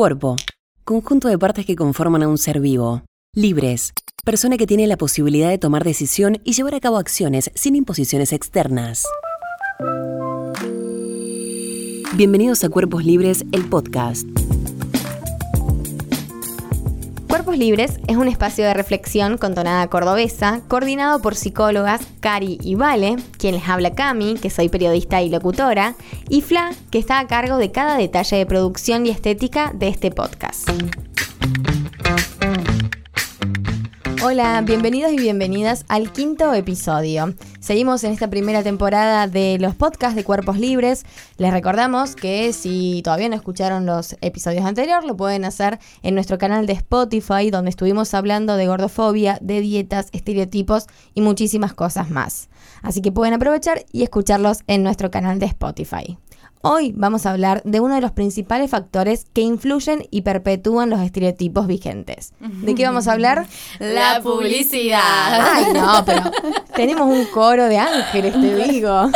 Cuerpo. Conjunto de partes que conforman a un ser vivo. Libres. Persona que tiene la posibilidad de tomar decisión y llevar a cabo acciones sin imposiciones externas. Bienvenidos a Cuerpos Libres, el podcast. Libres es un espacio de reflexión con tonada cordobesa, coordinado por psicólogas Cari y Vale, quien les habla Cami, que soy periodista y locutora, y Fla, que está a cargo de cada detalle de producción y estética de este podcast. Hola, bienvenidos y bienvenidas al quinto episodio. Seguimos en esta primera temporada de los podcasts de Cuerpos Libres. Les recordamos que si todavía no escucharon los episodios anteriores, lo pueden hacer en nuestro canal de Spotify, donde estuvimos hablando de gordofobia, de dietas, estereotipos y muchísimas cosas más. Así que pueden aprovechar y escucharlos en nuestro canal de Spotify. Hoy vamos a hablar de uno de los principales factores que influyen y perpetúan los estereotipos vigentes. ¿De qué vamos a hablar? La publicidad. Ay, no, pero tenemos un coro de ángeles, te digo.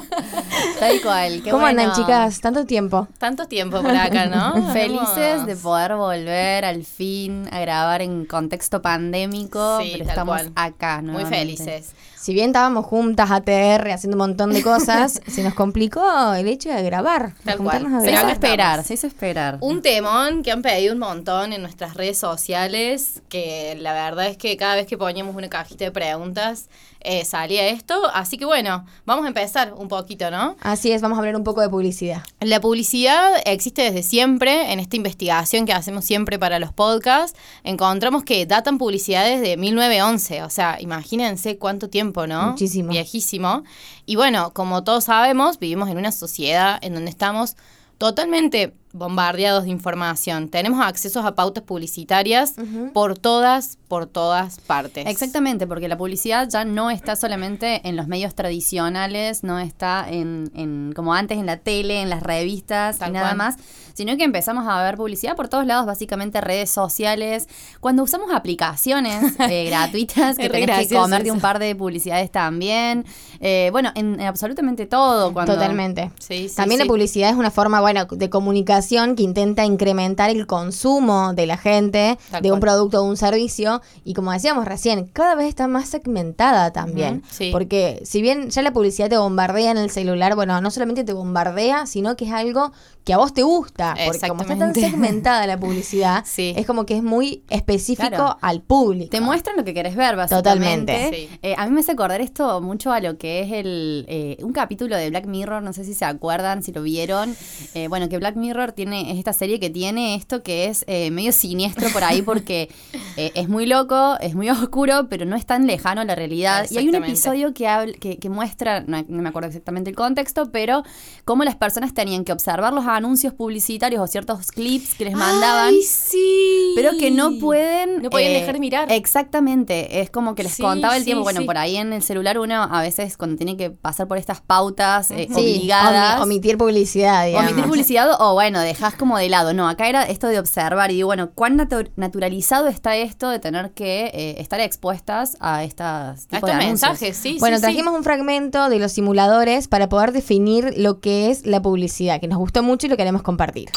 Tal cual. Qué ¿Cómo bueno. andan, chicas? ¿Tanto tiempo? Tanto tiempo por acá, ¿no? Felices de poder volver al fin a grabar en contexto pandémico, Sí, pero tal estamos cual. acá, Muy nuevamente. felices. Si bien estábamos juntas, ATR, haciendo un montón de cosas, se nos complicó el hecho de grabar, Tal cual. a Se hizo esperar, se hizo esperar. Un temón que han pedido un montón en nuestras redes sociales, que la verdad es que cada vez que poníamos una cajita de preguntas eh, salía esto. Así que bueno, vamos a empezar un poquito, ¿no? Así es, vamos a hablar un poco de publicidad. La publicidad existe desde siempre, en esta investigación que hacemos siempre para los podcasts, encontramos que datan publicidades de 1911, o sea, imagínense cuánto tiempo, ¿no? Muchísimo. Viejísimo. Y bueno, como todos sabemos, vivimos en una sociedad en donde estamos totalmente bombardeados de información. Tenemos accesos a pautas publicitarias por todas, por todas partes. Exactamente, porque la publicidad ya no está solamente en los medios tradicionales, no está en, en como antes en la tele, en las revistas Tal y nada cual. más, sino que empezamos a ver publicidad por todos lados, básicamente redes sociales. Cuando usamos aplicaciones eh, gratuitas, que tenés que gracioso comerte un par de publicidades también. Eh, bueno, en, en absolutamente todo. Cuando, Totalmente. Sí, sí, También sí. la publicidad es una forma, bueno, de comunicación que intenta incrementar el consumo de la gente Tal de un cual. producto o un servicio. Y como decíamos recién, cada vez está más segmentada también. Sí. Porque si bien ya la publicidad te bombardea en el celular, bueno, no solamente te bombardea, sino que es algo que a vos te gusta. Porque como está tan segmentada la publicidad, Sí. es como que es muy específico Claro. al público. Te muestran lo que querés ver, básicamente. Totalmente. Sí. Eh, a mí me hace acordar esto mucho a lo que es el eh, un capítulo de Black Mirror, no sé si se acuerdan, si lo vieron. Eh, bueno, que Black Mirror tiene, es esta serie que tiene esto que es eh, medio siniestro por ahí porque eh, es muy loco, es muy oscuro, pero no es tan lejano a la realidad. Y hay un episodio que, habl- que, que muestra, no, no me acuerdo exactamente el contexto, pero cómo las personas tenían que observar los anuncios publicitarios o ciertos clips que les mandaban. ¡Ay, sí! Pero que no pueden... No pueden eh, dejar de mirar. Exactamente, es como que les Sí, contaba el sí, tiempo. Bueno, sí. por ahí en el celular uno a veces cuando tiene que pasar por estas pautas eh, Sí, obligadas... omi- omitir publicidad, o digamos. omitir publicidad o bueno, dejas como de lado. No, acá era esto de observar y digo, bueno, ¿cuán natu- naturalizado está esto de tener que eh, estar expuestas a estas A tipos estos de mensajes, sí, Bueno, sí, trajimos un fragmento de los simuladores para poder definir lo que es la publicidad, que nos gustó mucho y lo queremos compartir.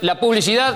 La publicidad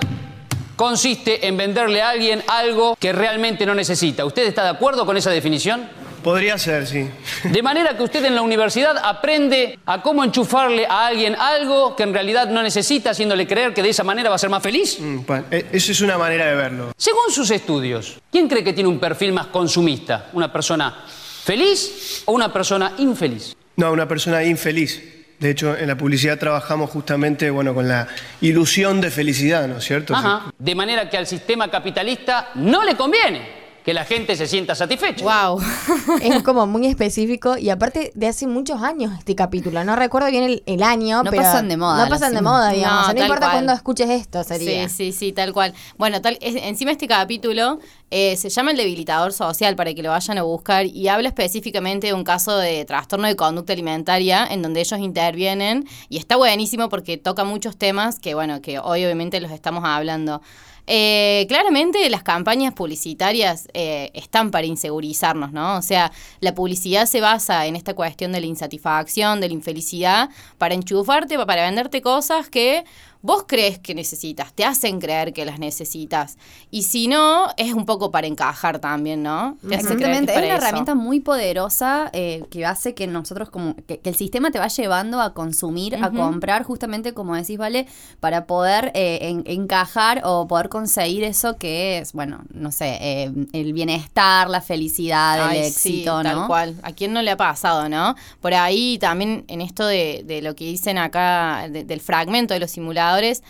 consiste en venderle a alguien algo que realmente no necesita. ¿Usted está de acuerdo con esa definición? Podría ser, sí. De manera que usted en la universidad aprende a cómo enchufarle a alguien algo que en realidad no necesita, haciéndole creer que de esa manera va a ser más feliz. Mm, bueno, eh, Eso es una manera de verlo. Según sus estudios, ¿quién cree que tiene un perfil más consumista? ¿Una persona feliz o una persona infeliz? No, una persona infeliz. De hecho, en la publicidad trabajamos justamente bueno, con la ilusión de felicidad, ¿no es cierto? Ajá. De manera que al sistema capitalista no le conviene que la gente se sienta satisfecha. Wow. Es como muy específico y aparte de hace muchos años este capítulo. No recuerdo bien el, el año, No pero pasan de moda No pasan de moda, digamos. No, O sea, no tal importa cuándo escuches esto, sería. Sí, sí, sí, tal cual. Bueno, tal, es- encima este capítulo eh, se llama El debilitador social para que lo vayan a buscar y habla específicamente de un caso de trastorno de conducta alimentaria en donde ellos intervienen y está buenísimo porque toca muchos temas que, bueno, que hoy obviamente los estamos hablando. Eh, claramente las campañas publicitarias eh, están para insegurizarnos, ¿no? O sea, la publicidad se basa en esta cuestión de la insatisfacción, de la infelicidad, para enchufarte, para venderte cosas que vos crees que necesitas, te hacen creer que las necesitas. Y si no, es un poco para encajar también, ¿no? Te Exactamente, es una eso. herramienta muy poderosa eh, que hace que nosotros como que, que el sistema te va llevando a consumir, a comprar, justamente como decís, vale, para poder eh, en- encajar o poder conseguir eso que es, bueno, no sé, eh, el bienestar, la felicidad, el sí, éxito, tal ¿no? cual. ¿A quién no le ha pasado, no? Por ahí también en esto de, de lo que dicen acá, de- del fragmento de los simuladores,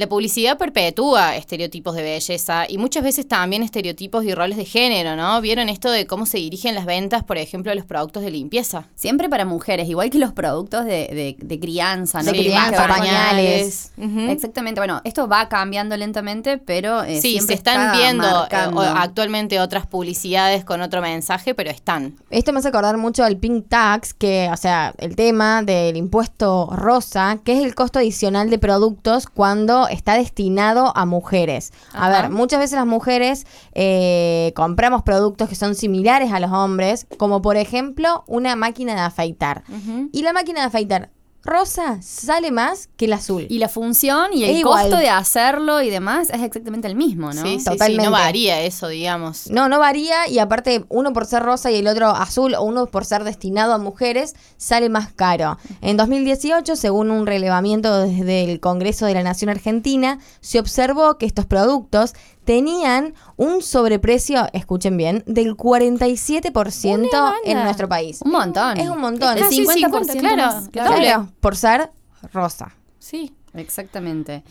la publicidad perpetúa estereotipos de belleza y muchas veces también estereotipos y roles de género, ¿no? ¿Vieron esto de cómo se dirigen las ventas, por ejemplo, de los productos de limpieza? Siempre para mujeres, igual que los productos de, de- de crianza, ¿no? Crianza, pañales. Exactamente, bueno, esto va cambiando lentamente, pero eh, Sí, siempre se están está viendo eh, marcando. actualmente otras publicidades con otro mensaje, pero están. Esto me hace acordar mucho al Pink Tax, que, o sea, el tema del impuesto rosa, que es el costo adicional de productos cuando está destinado a mujeres. A ver, muchas veces las mujeres eh, compramos productos que son similares a los hombres, como por ejemplo una máquina de afeitar. Y la máquina de afeitar rosa sale más que el azul. Y la función y Es el igual. costo de hacerlo y demás es exactamente el mismo, ¿no? Sí, sí, sí, Totalmente. no varía eso, digamos. No, no varía y aparte uno por ser rosa y el otro azul o uno por ser destinado a mujeres sale más caro. En 2018, según un relevamiento desde el Congreso de la Nación Argentina, se observó que estos productos tenían un sobreprecio, escuchen bien, del 47% en nuestro país. Un montón. Es un montón. El Casi 50%. 50, claro. más, Claro, por ser rosa. Sí. Exactamente.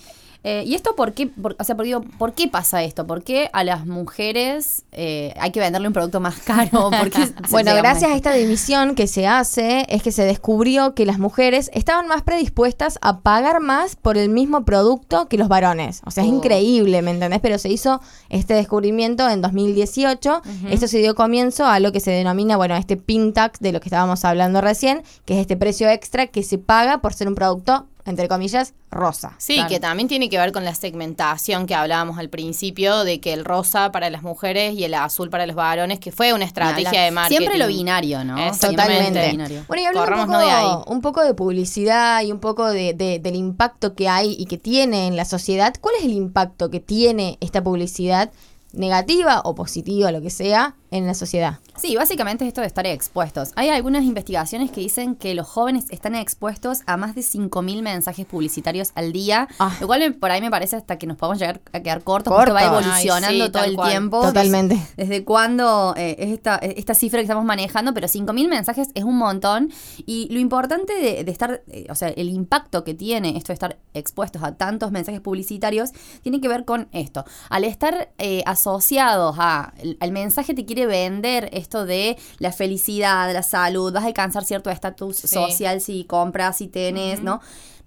Eh, ¿Y esto por qué? Por, o sea, por, digo, ¿por qué pasa esto? ¿Por qué a las mujeres eh, hay que venderle un producto más caro? ¿Por qué se- Bueno, gracias a esta división que se hace, es que se descubrió que las mujeres estaban más predispuestas a pagar más por el mismo producto que los varones. O sea, es Oh. increíble, ¿me entendés? Pero se hizo este descubrimiento en 2018. Esto se dio comienzo a lo que se denomina, bueno, este pin tax de lo que estábamos hablando recién, que es este precio extra que se paga por ser un producto, entre comillas, rosa. Sí, Claro. que también tiene que ver con la segmentación que hablábamos al principio, de que el rosa para las mujeres y el azul para los varones, que fue una estrategia de marketing. Siempre lo binario, ¿no? Totalmente. binario. Bueno, y hablando un poco, no de ahí. un poco de publicidad y un poco de, de- del impacto que hay y que tiene en la sociedad, ¿cuál es el impacto que tiene esta publicidad, negativa o positiva, lo que sea, en la sociedad? Sí, básicamente es esto de estar expuestos. Hay algunas investigaciones que dicen que los jóvenes están expuestos a más de 5.000 mensajes publicitarios al día, Ah. lo cual por ahí me parece hasta que nos podemos llegar a quedar cortos, porque va evolucionando Ay, sí, todo el cual. tiempo. Totalmente. ¿Desde cuándo eh, es esta, esta cifra que estamos manejando? Pero 5.000 mensajes es un montón. Y lo importante de, de estar, eh, o sea, el impacto que tiene esto de estar expuestos a tantos mensajes publicitarios, tiene que ver con esto. Al estar eh, asociados a, el- al mensaje te quiere vender esto de la felicidad, la salud, vas a alcanzar cierto estatus Sí. social si compras, si tenés, ¿no?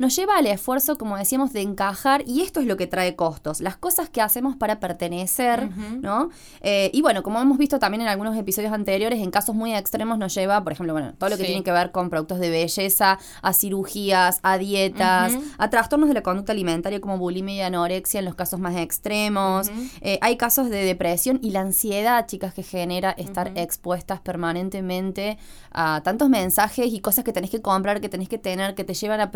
Nos lleva al esfuerzo, como decíamos, de encajar y esto es lo que trae costos. Las cosas que hacemos para pertenecer, ¿no? Eh, y bueno, como hemos visto también en algunos episodios anteriores, en casos muy extremos nos lleva, por ejemplo, bueno, todo lo que Sí. tiene que ver con productos de belleza, a cirugías, a dietas, a trastornos de la conducta alimentaria como bulimia y anorexia en los casos más extremos. Eh, hay casos de depresión y la ansiedad, chicas, que genera estar expuestas permanentemente a tantos mensajes y cosas que tenés que comprar, que tenés que tener, que te llevan a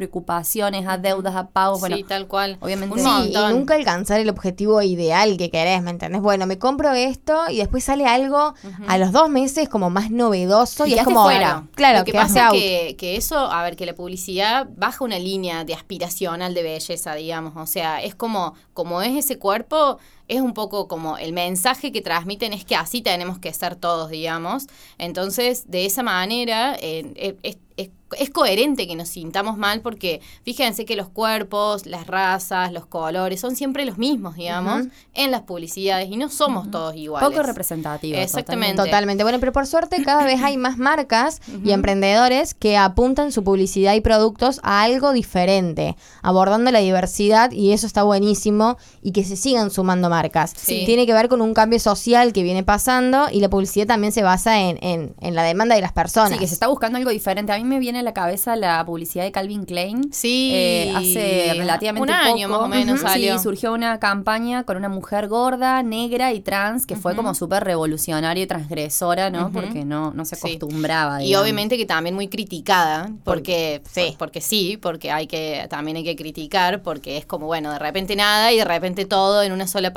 a deudas, a pagos. Bueno, sí, tal cual. obviamente- Un Sí, y nunca alcanzar el objetivo ideal que querés, ¿me entendés? Bueno, me compro esto y después sale algo a los dos meses como más novedoso Y y, es como, fuera. claro, Lo que pasa es que, que eso, a ver, que la publicidad baja una línea de aspiracional de belleza, digamos. O sea, es como, como es ese cuerpo, es un poco como el mensaje que transmiten es que así tenemos que ser todos, digamos. Entonces, de esa manera, eh, eh, es, es- es coherente que nos sintamos mal porque fíjense que los cuerpos, las razas, los colores son siempre los mismos, digamos, en las publicidades y no somos todos iguales. poco representativo. Exactamente. Totalmente. Bueno, pero por suerte cada vez hay más marcas y emprendedores que apuntan su publicidad y productos a algo diferente, abordando la diversidad y eso está buenísimo y que se sigan sumando marcas. Sí. Tiene que ver con un cambio social que viene pasando y la publicidad también se basa en, en- en la demanda de las personas. Sí, que se está buscando algo diferente. A mí me viene a la cabeza la publicidad de Calvin Klein. Sí. Eh, hace relativamente Un año poco. más o menos salió. Sí, surgió una campaña con una mujer gorda, negra y trans que fue como súper revolucionaria y transgresora, ¿no? Porque no, no se Sí. acostumbraba. Y digamos. obviamente que también muy criticada, porque sí. porque sí, porque hay que también hay que criticar, porque es como bueno, de repente nada y de repente todo en una sola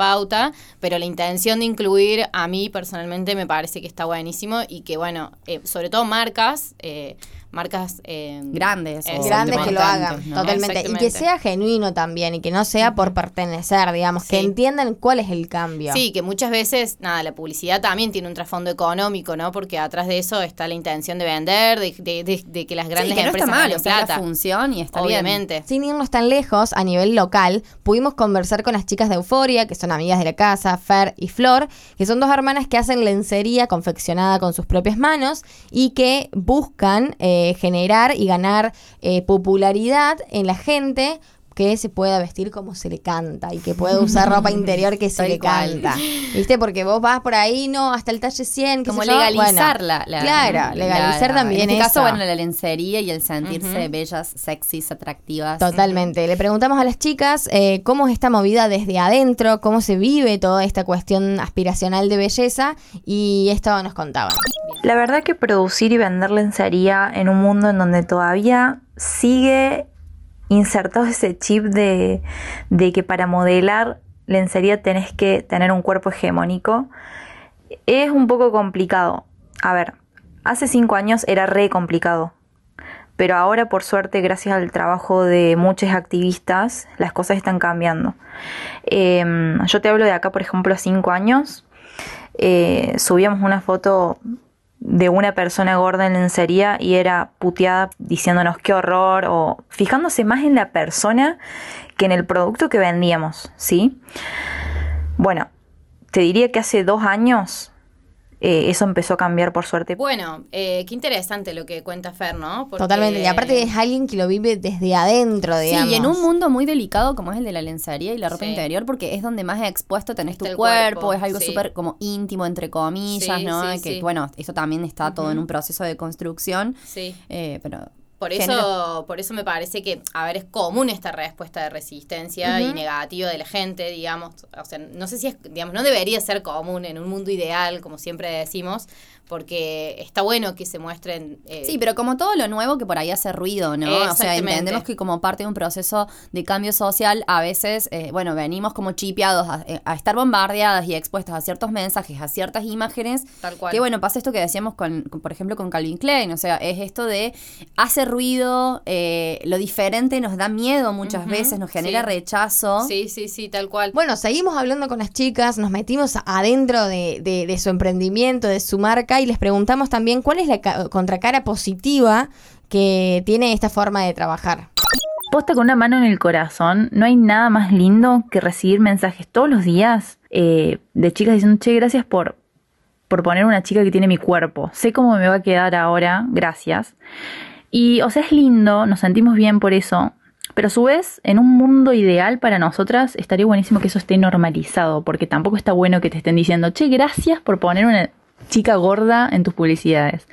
pero la intención de incluir a mí personalmente me parece que está buenísimo y que bueno, eh, sobre todo marcas, eh, marcas eh, Grandes o. Grandes que lo hagan, totalmente. Y que sea genuino también, y que no sea por pertenecer, digamos, que Sí. entiendan cuál es el cambio. Sí, que muchas veces, nada, la publicidad también tiene un trasfondo económico, ¿no? Porque atrás de eso está la intención de vender, de, de- de- de que las Sí, grandes que no está empresas mal, ganen o sea, es la plata. función y está bien. Obviamente. Sin irnos tan lejos, a nivel local, pudimos conversar con las chicas de Euforia, que son amigas de la casa, Fer y Flor, que son dos hermanas que hacen lencería confeccionada con sus propias manos y que buscan eh, generar y ganar eh, popularidad en la gente que se pueda vestir como se le canta y que pueda usar ropa interior que se le cual. canta. ¿Viste? Porque vos vas por ahí, no, hasta el talle 100, qué Como sé yo. legalizar Bueno, la, la- Claro, legalizar la- la- también En este caso, bueno, la lencería y el sentirse bellas, sexys, atractivas. Totalmente. Le preguntamos a las chicas eh, cómo es esta movida desde adentro, cómo se vive toda esta cuestión aspiracional de belleza y esto nos contaban. La verdad que producir y vender lencería en un mundo en donde todavía sigue insertado ese chip de, de que para modelar lencería tenés que tener un cuerpo hegemónico, es un poco complicado. A ver, hace cinco años era re complicado. Pero ahora, por suerte, gracias al trabajo de muchos activistas, las cosas están cambiando. Eh, yo te hablo de acá, por ejemplo, cinco años. eh, subíamos una foto de una persona gorda en lencería y era puteada diciéndonos qué horror o fijándose más en la persona que en el producto que vendíamos, ¿sí? Bueno, te diría que hace dos años eh, eso empezó a cambiar por suerte. Bueno, eh, qué interesante lo que cuenta Fer, ¿no? Porque- Totalmente. Y aparte es alguien que lo vive desde adentro, digamos. Sí, y en un mundo muy delicado como es el de la lencería y la ropa Sí. interior, porque es donde más expuesto tenés Está tu cuerpo, cuerpo, es algo sí. súper como íntimo, entre comillas, Sí, ¿no? sí, que sí. bueno, eso también está todo en un proceso de construcción. Sí. eh, pero Por eso, por eso me parece que, a ver, es común esta respuesta de resistencia y negativa de la gente, digamos. O sea, no sé si es, digamos, no debería ser común en un mundo ideal, como siempre decimos, porque está bueno que se muestren. eh, Sí, pero como todo lo nuevo que por ahí hace ruido, ¿no? O sea, entendemos que como parte de un proceso de cambio social, a veces, eh, bueno, venimos como chipeados a, eh, a estar bombardeadas y expuestas a ciertos mensajes, a ciertas imágenes. Tal cual. Que bueno, pasa esto que decíamos con, con, por ejemplo, con Calvin Klein, o sea, es esto de hace ruido, eh, lo diferente nos da miedo muchas veces, nos genera sí. rechazo. Sí, sí, sí, tal cual. Bueno, seguimos hablando con las chicas, nos metimos adentro de, de- de su emprendimiento, de su marca y les preguntamos también cuál es la ca- contracara positiva que tiene esta forma de trabajar. Posta con una mano en el corazón, no hay nada más lindo que recibir mensajes todos los días eh, de chicas diciendo, che, gracias por, por poner una chica que tiene mi cuerpo. Sé cómo me va a quedar ahora, gracias. Y, o sea, es lindo, nos sentimos bien por eso. Pero a su vez, en un mundo ideal para nosotras, estaría buenísimo que eso esté normalizado, porque tampoco está bueno que te estén diciendo, che, gracias por poner una chica gorda en tus publicidades.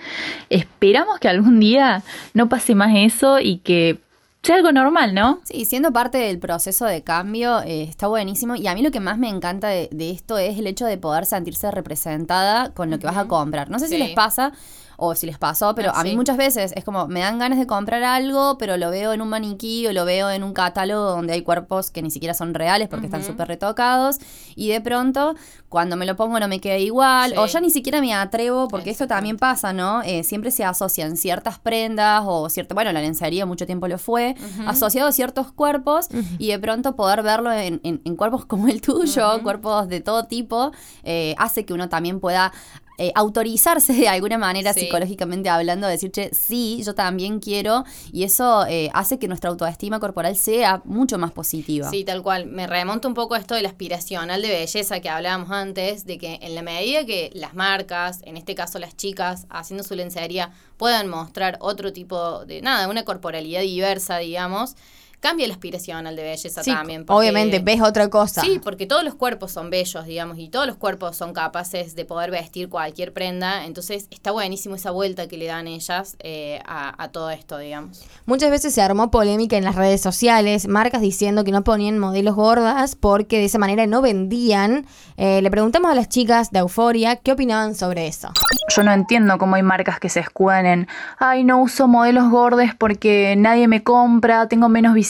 Esperamos que algún día no pase más eso y que sea algo normal, ¿no? Sí, siendo parte del proceso de cambio, eh, está buenísimo. Y a mí lo que más me encanta de, de esto es el hecho de poder sentirse representada con lo que vas a comprar. No sé si les pasa o si les pasó, pero Ah, a mí sí. muchas veces es como, me dan ganas de comprar algo, pero lo veo en un maniquí o lo veo en un catálogo donde hay cuerpos que ni siquiera son reales porque están súper retocados. Y de pronto, cuando me lo pongo no me queda igual. Sí. O ya ni siquiera me atrevo, porque esto también pasa, ¿no? Eh, siempre se asocian ciertas prendas o cierto, bueno, la lencería mucho tiempo lo fue, asociado a ciertos cuerpos y de pronto poder verlo en, en- en cuerpos como el tuyo, cuerpos de todo tipo, eh, hace que uno también pueda eh, autorizarse de alguna manera Sí. psicológicamente hablando, decir, che, sí, yo también quiero, y eso eh, hace que nuestra autoestima corporal sea mucho más positiva. Sí, tal cual. Me remonta un poco a esto del aspiracional de belleza que hablábamos antes, de que en la medida que las marcas, en este caso las chicas, haciendo su lencería, puedan mostrar otro tipo de, nada, una corporalidad diversa, digamos, cambia la aspiración al de belleza Sí, también. porque- obviamente, ves otra cosa. Sí, porque todos los cuerpos son bellos, digamos, y todos los cuerpos son capaces de poder vestir cualquier prenda. Entonces está buenísimo esa vuelta que le dan ellas eh, a, a todo esto, digamos. Muchas veces se armó polémica en las redes sociales, marcas diciendo que no ponían modelos gordas porque de esa manera no vendían. Eh, le preguntamos a las chicas de Euforia qué opinaban sobre eso. Yo no entiendo cómo hay marcas que se escudan en, ay, no uso modelos gordes porque nadie me compra, tengo menos visibilidad,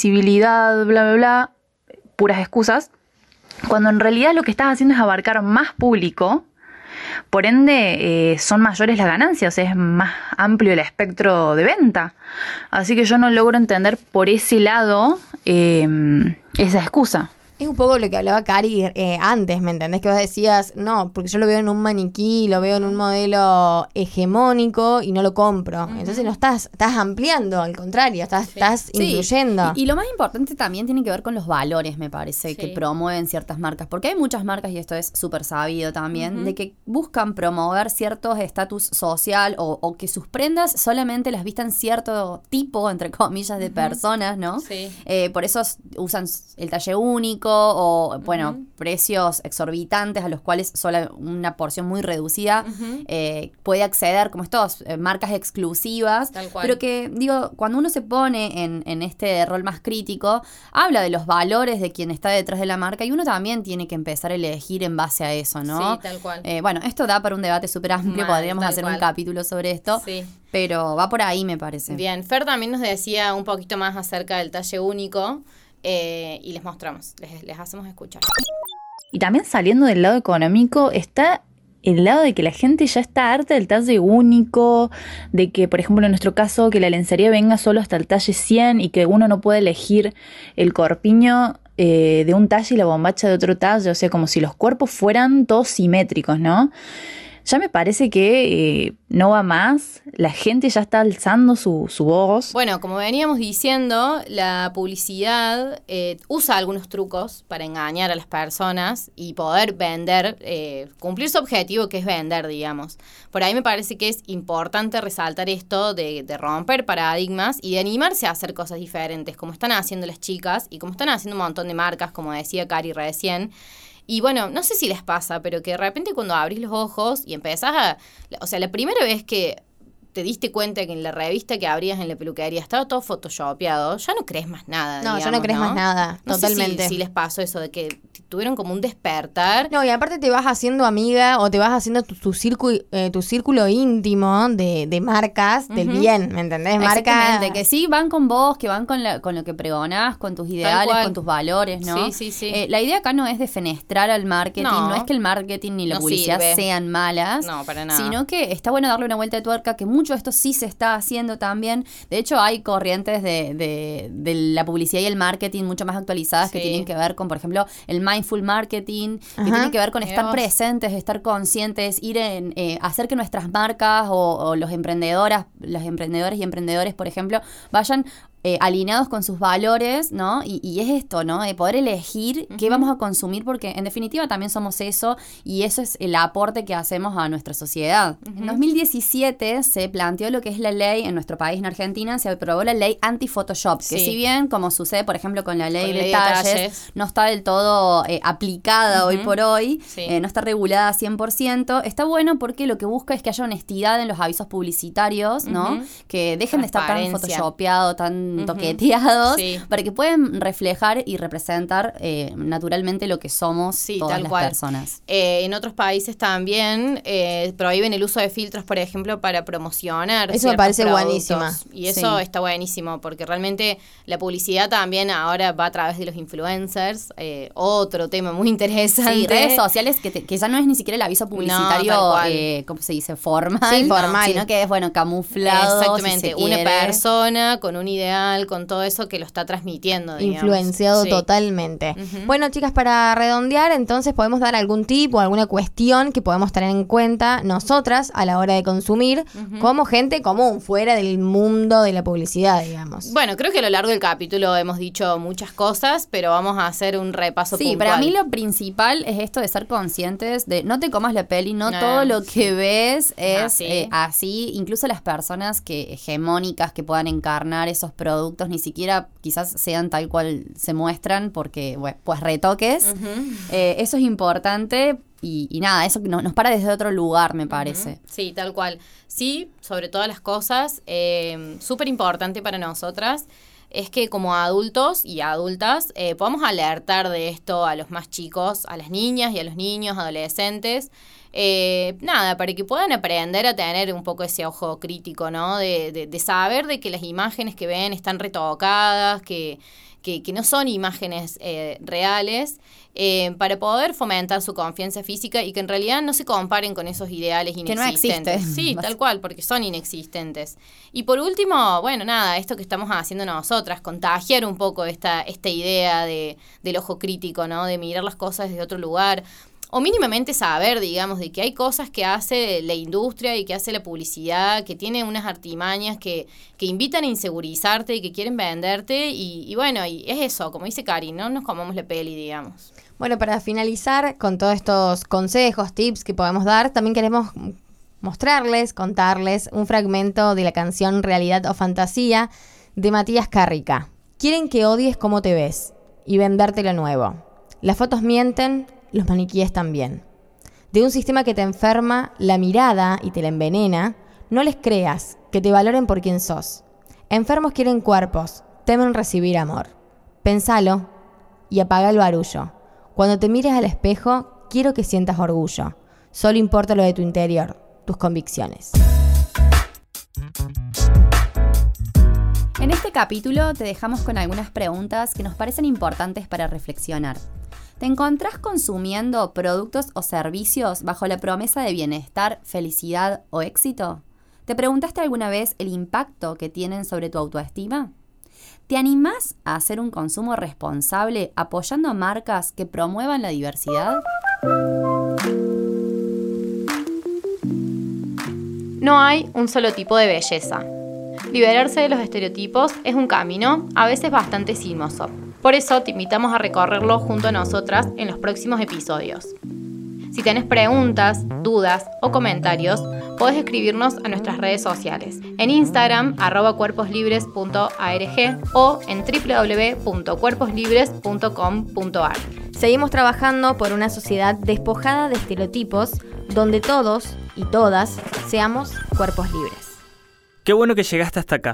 bla, bla, bla. Puras excusas. Cuando en realidad lo que estás haciendo es abarcar más público, por ende eh, son mayores las ganancias, es más amplio el espectro de venta. Así que yo no logro entender por ese lado eh, esa excusa. Es un poco lo que hablaba Cari eh, antes, ¿me entendés? Que vos decías, no, porque yo lo veo en un maniquí, lo veo en un modelo hegemónico y no lo compro. Entonces no estás, estás ampliando, al contrario, estás, estás Sí, incluyendo. Y, y lo más importante también tiene que ver con los valores, me parece, que Sí. promueven ciertas marcas. Porque hay muchas marcas, y esto es súper sabido también, de que buscan promover ciertos estatus social o, o que sus prendas solamente las vistan cierto tipo, entre comillas, de personas, ¿no? Sí. Eh, por eso usan el talle único o, bueno, precios exorbitantes a los cuales solo una porción muy reducida eh, puede acceder, como estos, eh, marcas exclusivas. Tal cual. Pero que, digo, cuando uno se pone en, en este rol más crítico, habla de los valores de quien está detrás de la marca y uno también tiene que empezar a elegir en base a eso, ¿no? Sí, tal cual. Eh, bueno, esto da para un debate súper amplio, Mal, podríamos hacer un capítulo sobre esto, Sí. pero va por ahí, me parece. Bien, Fer también nos decía un poquito más acerca del talle único eh, y les mostramos, les, hacemos escuchar. Y también saliendo del lado económico está el lado de que la gente ya está harta del talle único, de que, por ejemplo, en nuestro caso, que la lencería venga solo hasta el talle 100 y que uno no puede elegir el corpiño eh, de un talle y la bombacha de otro talle, o sea, como si los cuerpos fueran todos simétricos, ¿no? Ya me parece que eh, no va más, la gente ya está alzando su, su voz. Bueno, como veníamos diciendo, la publicidad eh, usa algunos trucos para engañar a las personas y poder vender, eh, cumplir su objetivo que es vender, digamos. Por ahí me parece que es importante resaltar esto de, de romper paradigmas y de animarse a hacer cosas diferentes, como están haciendo las chicas y como están haciendo un montón de marcas, como decía Cari recién. Y bueno, no sé si les pasa, pero que de repente cuando abrís los ojos y empezás a... O sea, la primera vez que te diste cuenta que en la revista que abrías en la peluquería estaba todo photoshopeado, ya no crees más nada. No, ya no crees más nada, No sé si- totalmente. si, les pasó eso de que tuvieron como un despertar. No, y aparte te vas haciendo amiga o te vas haciendo tu, tu, círculo, tu círculo íntimo de, de marcas del bien, ¿me entendés? Marca... Exactamente, que sí van con vos, que van con, la- con lo que pregonás, con tus ideales, con tus valores, ¿no? Sí, sí, sí. Eh, la idea acá no es defenestrar al marketing, No. no, es que el marketing ni la No publicidad sirve. sean malas, No, para nada. sino que está bueno darle una vuelta de tuerca, que mucho de esto sí se está haciendo también. De hecho, hay corrientes de, de- de la publicidad y el marketing mucho más actualizadas que tienen que ver con, por ejemplo, el mindful marketing, que tienen que ver con estar presentes, estar conscientes, ir en eh, hacer que nuestras marcas o, o los emprendedoras, los emprendedores y emprendedores, por ejemplo, vayan eh, alineados con sus valores, ¿no? Y, y es esto, ¿no? De poder elegir qué vamos a consumir, porque en definitiva también somos eso y eso es el aporte que hacemos a nuestra sociedad. En 2017 se planteó lo que es la ley en nuestro país, en Argentina, se aprobó la ley anti-Photoshop, que si bien, como sucede, por ejemplo, con la ley Con de ley de talles, talles. no está del todo eh, aplicada hoy por hoy, Sí. eh, no está regulada 100%, está bueno porque lo que busca es que haya honestidad en los avisos publicitarios, ¿no? Que dejen de estar tan photoshopeado, tan Toqueteados, Sí. para que puedan reflejar y representar eh, naturalmente lo que somos Sí, todas tal las cual. personas. Eh, en otros países también eh, prohíben el uso de filtros, por ejemplo, para promocionar. Eso me parece productos. buenísima. Y eso Sí. está buenísimo, porque realmente la publicidad también ahora va a través de los influencers. eh, otro tema muy interesante. Sí, redes sociales que, te- que ya no es ni siquiera el aviso publicitario, cual. eh, ¿cómo se dice? Formal. Sí, formal. Sino que es, bueno, camuflado. Exactamente, si se una quiere. persona con un ideal, con todo eso que lo está transmitiendo. digamos. Influenciado Sí. totalmente. Bueno, chicas, para redondear, entonces podemos dar algún tip o alguna cuestión que podemos tener en cuenta nosotras a la hora de consumir como gente común, fuera del mundo de la publicidad, digamos. Bueno, creo que a lo largo del capítulo hemos dicho muchas cosas, pero vamos a hacer un repaso Sí, puntual. para mí lo principal es esto de ser conscientes de no te comas la peli, no No. todo lo que ves es Así. eh, así. Incluso las personas que hegemónicas que puedan encarnar esos productos ni siquiera quizás sean tal cual se muestran porque, bueno, pues retoques. Eh, eso es importante y, y nada, eso nos, nos para desde otro lugar, me parece. Sí, tal cual. Sí, sobre todas las cosas, eh, súper importante para nosotras es que como adultos y adultas eh, podamos alertar de esto a los más chicos, a las niñas y a los niños, adolescentes. Eh, nada, para que puedan aprender a tener un poco ese ojo crítico, ¿no? De, de, de saber de que las imágenes que ven están retocadas, que, que, que no son imágenes eh, reales, eh, para poder fomentar su confianza física y que en realidad no se comparen con esos ideales Que no inexistentes. existe. Sí, tal cual, porque son inexistentes. Y por último, bueno, nada, esto que estamos haciendo nosotras, contagiar un poco esta, esta idea de, del ojo crítico, ¿no? De mirar las cosas desde otro lugar. O mínimamente saber, digamos, de que hay cosas que hace la industria y que hace la publicidad, que tiene unas artimañas que, que invitan a insegurizarte y que quieren venderte. Y, bueno, y es eso, como dice Cari, no nos comamos la peli, digamos. Bueno, para finalizar con todos estos consejos, tips que podemos dar, también queremos mostrarles, contarles un fragmento de la canción Realidad o Fantasía de Matías Carrica. Quieren que odies cómo te ves y venderte lo nuevo. Las fotos mienten, los maniquíes también. De un sistema que te enferma la mirada y te la envenena, no les creas, que te valoren por quien sos. Enfermos quieren cuerpos, temen recibir amor. Pensalo y apaga el barullo. Cuando te mires al espejo, quiero que sientas orgullo. Solo importa lo de tu interior, tus convicciones. En este capítulo te dejamos con algunas preguntas que nos parecen importantes para reflexionar. ¿Te encontrás consumiendo productos o servicios bajo la promesa de bienestar, felicidad o éxito? ¿Te preguntaste alguna vez el impacto que tienen sobre tu autoestima? ¿Te animás a hacer un consumo responsable apoyando marcas que promuevan la diversidad? No hay un solo tipo de belleza. Liberarse de los estereotipos es un camino, a veces bastante sinuoso. Por eso te invitamos a recorrerlo junto a nosotras en los próximos episodios. Si tenés preguntas, dudas o comentarios, podés escribirnos a nuestras redes sociales. En Instagram, arroba cuerposlibres.arg o en www.cuerposlibres.com.ar. Seguimos trabajando por una sociedad despojada de estereotipos donde todos y todas seamos cuerpos libres. Qué bueno que llegaste hasta acá.